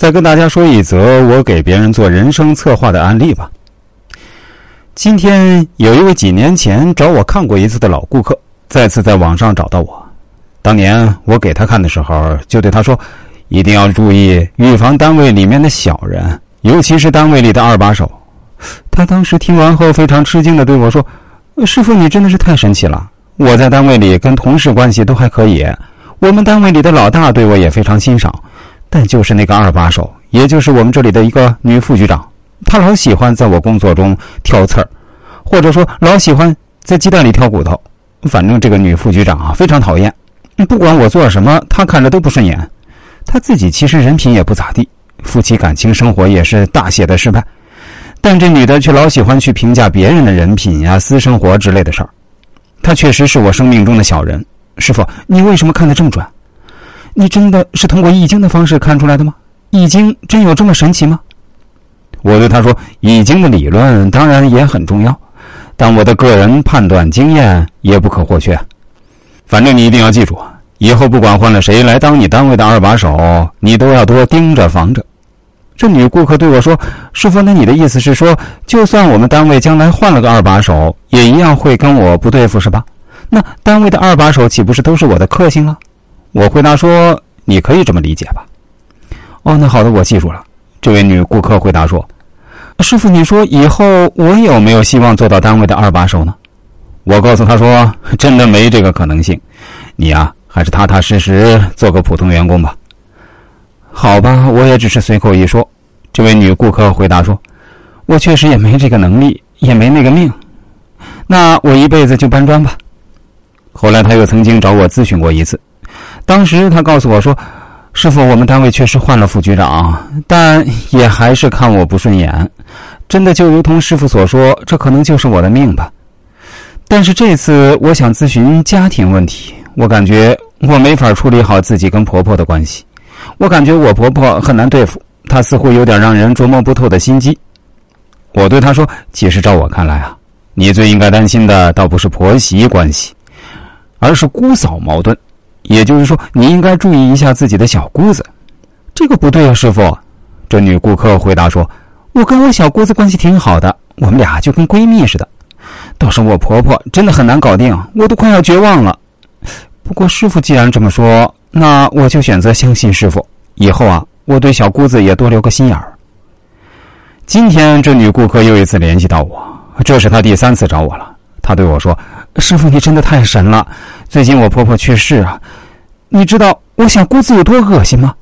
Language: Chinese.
再跟大家说一则我给别人做人生策划的案例吧。今天有一位几年前找我看过一次的老顾客，再次在网上找到我。当年我给他看的时候，就对他说：“一定要注意预防单位里面的小人，尤其是单位里的二把手。”他当时听完后非常吃惊的对我说：“师傅，你真的是太神奇了！我在单位里跟同事关系都还可以，我们单位里的老大对我也非常欣赏。”但就是那个二把手，也就是我们这里的一个女副局长，她老喜欢在我工作中挑刺儿，或者说老喜欢在鸡蛋里挑骨头。反正这个女副局长啊，非常讨厌，不管我做什么，她看着都不顺眼。她自己其实人品也不咋地，夫妻感情生活也是大写的失败。但这女的却老喜欢去评价别人的人品呀、私生活之类的事儿。她确实是我生命中的小人。师傅，你为什么看得这么准？你真的是通过易经的方式看出来的吗？易经真有这么神奇吗？我对他说：“易经的理论当然也很重要，但我的个人判断经验也不可或缺。反正你一定要记住，以后不管换了谁来当你单位的二把手，你都要多盯着防着。”这女顾客对我说：“师傅，那你的意思是说，就算我们单位将来换了个二把手，也一样会跟我不对付，是吧？那单位的二把手岂不是都是我的克星了？”我回答说：“你可以这么理解吧。”哦，那好的，我记住了。这位女顾客回答说：“师傅，你说以后我有没有希望做到单位的二把手呢？”我告诉他说：“真的没这个可能性，你呀，还是踏踏实实做个普通员工吧。”好吧，我也只是随口一说。这位女顾客回答说：“我确实也没这个能力，也没那个命。那我一辈子就搬砖吧。”后来他又曾经找我咨询过一次。当时他告诉我说：“师傅，我们单位确实换了副局长，但也还是看我不顺眼。真的就如同师傅所说，这可能就是我的命吧。但是这次我想咨询家庭问题，我感觉我没法处理好自己跟婆婆的关系。我感觉我婆婆很难对付，她似乎有点让人琢磨不透的心机。我对她说：其实照我看来啊，你最应该担心的倒不是婆媳关系，而是姑嫂矛盾。”也就是说，你应该注意一下自己的小姑子。这个不对啊，师傅。这女顾客回答说：“我跟我小姑子关系挺好的，我们俩就跟闺蜜似的。倒是我婆婆真的很难搞定，我都快要绝望了。不过师傅既然这么说，那我就选择相信师傅。以后啊，我对小姑子也多留个心眼儿。”今天这女顾客又一次联系到我，这是她第三次找我了。她对我说。师傅，你真的太神了！最近我婆婆去世啊，你知道我小姑子有多恶心吗？